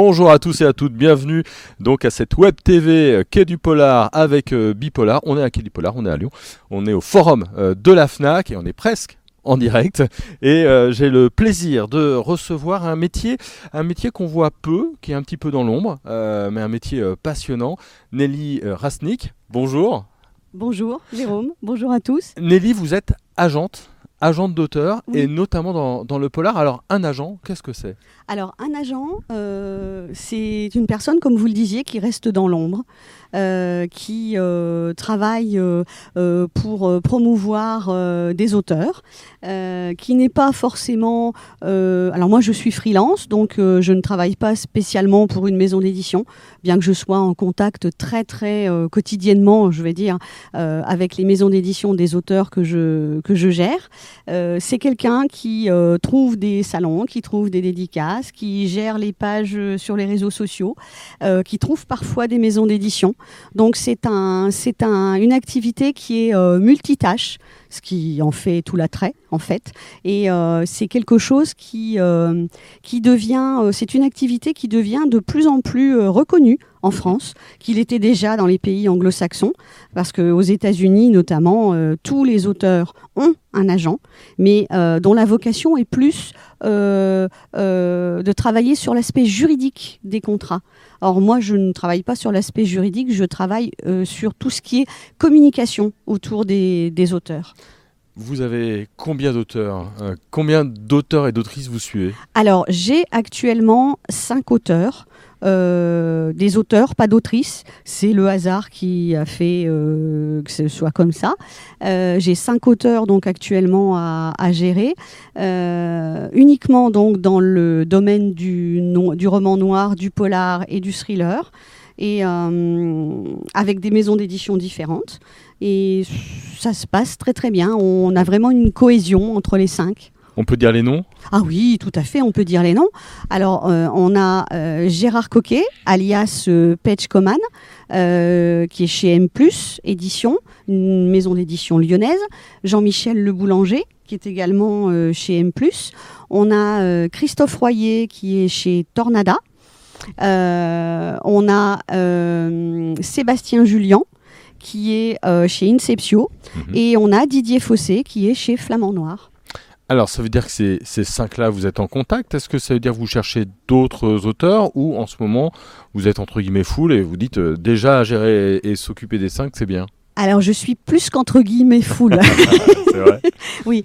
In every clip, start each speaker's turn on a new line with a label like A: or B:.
A: Bonjour à tous et à toutes, bienvenue donc à cette web TV Quai du Polar avec Bipolar. On est à Quai du Polar, on est à Lyon, on est au forum de la FNAC et on est presque en direct et j'ai le plaisir de recevoir un métier, un métier qu'on voit peu, qui est un petit peu dans l'ombre, mais un métier passionnant. Nelly Rasnik, bonjour.
B: Bonjour Jérôme, bonjour à tous.
A: Nelly, vous êtes agente agente d'auteur et notamment dans, dans, le polar. Alors un agent, qu'est-ce que c'est?
B: Alors un agent, euh, c'est une personne, comme vous le disiez, qui reste dans l'ombre, euh, qui euh, travaille pour promouvoir des auteurs, qui n'est pas forcément... alors moi je suis freelance, donc je ne travaille pas spécialement pour une maison d'édition, bien que je sois en contact très très quotidiennement, je vais dire, avec les maisons d'édition des auteurs que je, que je gère. Euh, c'est quelqu'un qui euh, trouve des salons, qui trouve des dédicaces, qui gère les pages euh, sur les réseaux sociaux, qui trouve parfois des maisons d'édition. Donc c'est un, c'est un, une activité qui est multitâche, ce qui en fait tout l'attrait en fait. Et c'est quelque chose qui, qui devient, c'est une activité qui devient de plus en plus reconnue en France, qu'il était déjà dans les pays anglo-saxons, parce qu'aux États-Unis notamment, euh, tous les auteurs ont un agent, mais euh, dont la vocation est plus euh, de travailler sur l'aspect juridique des contrats. Or moi, je ne travaille pas sur l'aspect juridique, je travaille sur tout ce qui est communication autour des, des auteurs.
A: Vous avez combien d'auteurs Combien d'auteurs et d'autrices vous suivez?
B: Alors, j'ai actuellement cinq auteurs. Euh, des auteurs, pas d'autrices. C'est le hasard qui a fait euh, que ce soit comme ça. Euh, j'ai cinq auteurs donc actuellement à, gérer, uniquement donc dans le domaine du, du roman noir, du polar et du thriller, et avec des maisons d'édition différentes. Et ça se passe très très bien. On a vraiment une cohésion entre les cinq.
A: On peut dire les noms
B: Ah oui, tout à fait, on peut dire les noms. Alors, euh, on a euh, Gérard Coquet, alias euh, Page Coman, qui est chez M, édition, une maison d'édition lyonnaise. Jean-Michel Le Boulanger, qui est également chez M. On a Christophe Royer, qui est chez Tornada. on a Sébastien Julien, qui est chez Inceptio. Mhm. Et on a Didier Fossé, qui est chez Flamand Noir.
A: Alors, ça veut dire que ces, ces cinq-là, vous êtes en contact? Est-ce que ça veut dire que vous cherchez d'autres auteurs ou en ce moment, vous êtes entre guillemets full et vous dites euh, déjà gérer et s'occuper des cinq, c'est bien?
B: Alors, je suis plus qu'entre guillemets full. oui,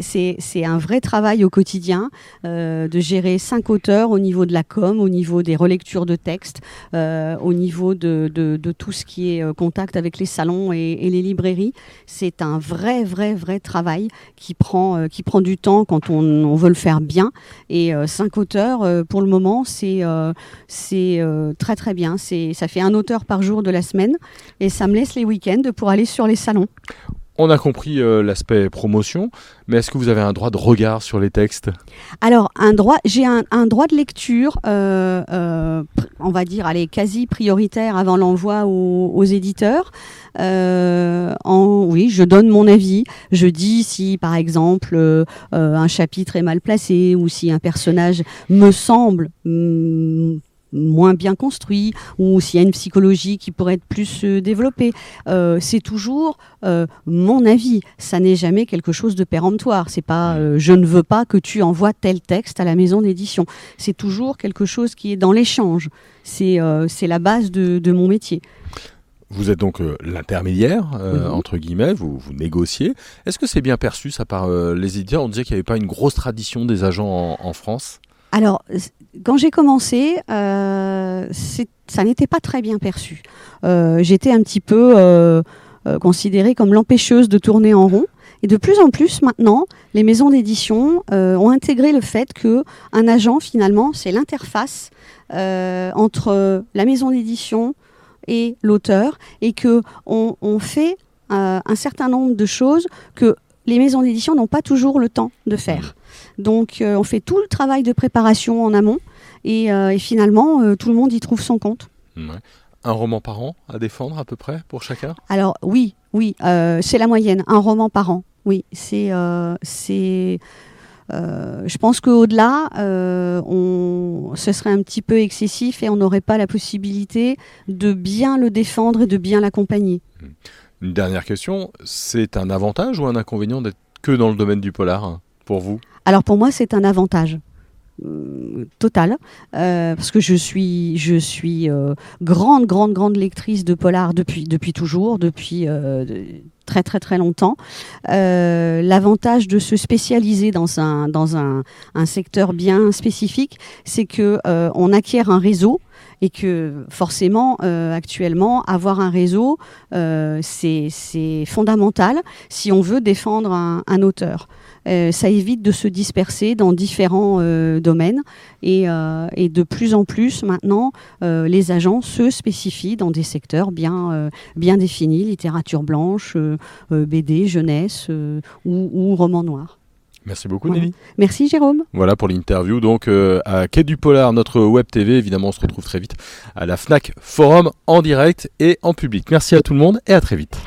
B: c'est un vrai travail au quotidien euh, de gérer cinq auteurs au niveau de la com, au niveau des relectures de textes, euh, au niveau de, de, tout ce qui est euh, contact avec les salons et, les librairies. C'est un vrai, vrai, vrai travail qui prend, qui prend du temps quand on, on veut le faire bien. Et cinq auteurs, pour le moment, c'est c'est très, très bien. Ça fait un auteur par jour de la semaine et ça me laisse les week-ends pour aller sur les salons.
A: On a compris euh, l'aspect promotion, mais est-ce que vous avez un droit de regard sur les textes?
B: Alors, un droit, j'ai un, droit de lecture, euh, euh, on va dire, allez, quasi prioritaire avant l'envoi aux, éditeurs. en, oui, je donne mon avis. Je dis si, par exemple, un chapitre est mal placé ou si un personnage me semble hmm, moins bien construit ou s'il y a une psychologie qui pourrait être plus euh, développée. Euh, c'est toujours euh, mon avis. Ça n'est jamais quelque chose de péremptoire. C'est pas je ne veux pas que tu envoies tel texte à la maison d'édition. C'est toujours quelque chose qui est dans l'échange. C'est c'est la base de, de, mon métier.
A: Vous êtes donc l'intermédiaire, entre guillemets, vous, vous négociez. Est-ce que c'est bien perçu ça par les éditeurs? On disait qu'il n'y avait pas une grosse tradition des agents en France
B: alors, quand j'ai commencé, euh, ça n'était pas très bien perçu. Euh, j'étais un petit peu euh, considérée comme l'empêcheuse de tourner en rond. Et de plus en plus maintenant, les maisons d'édition ont intégré le fait que un agent finalement, c'est l'interface entre la maison d'édition et l'auteur, et que on, on fait un certain nombre de choses que les maisons d'édition n'ont pas toujours le temps de faire. Donc euh, on fait tout le travail de préparation en amont et, euh, finalement euh, tout le monde y trouve son compte.
A: Un roman par an à défendre à peu près pour chacun?
B: Alors oui, oui, c'est la moyenne, un roman par an. Oui, c'est c'est je pense qu'au-delà, on, ce serait un petit peu excessif et on n'aurait pas la possibilité de bien le défendre et de bien l'accompagner.
A: Une dernière question, c'est un avantage ou un inconvénient d'être que dans le domaine du polar hein, pour vous?
B: Alors pour moi, c'est un avantage. Euh, total euh, parce que je suis je suis euh, grande grande grande lectrice de polar depuis depuis toujours depuis très très très longtemps l'avantage de se spécialiser dans un dans un, un secteur bien spécifique c'est que on acquiert un réseau et que forcément, actuellement, avoir un réseau, c'est fondamental si on veut défendre un auteur. Euh, ça évite de se disperser dans différents euh, domaines euh, et, de plus en plus maintenant, les agents se spécifient dans des secteurs bien, bien définis, littérature blanche, BD, jeunesse ou, ou roman noir.
A: Merci beaucoup, Nelly.
B: Merci, Jérôme.
A: Voilà pour l'interview. Donc, à Quai du Polar, notre web TV. Évidemment, on se retrouve très vite à la Fnac Forum en direct et en public. Merci à tout le monde et à très vite.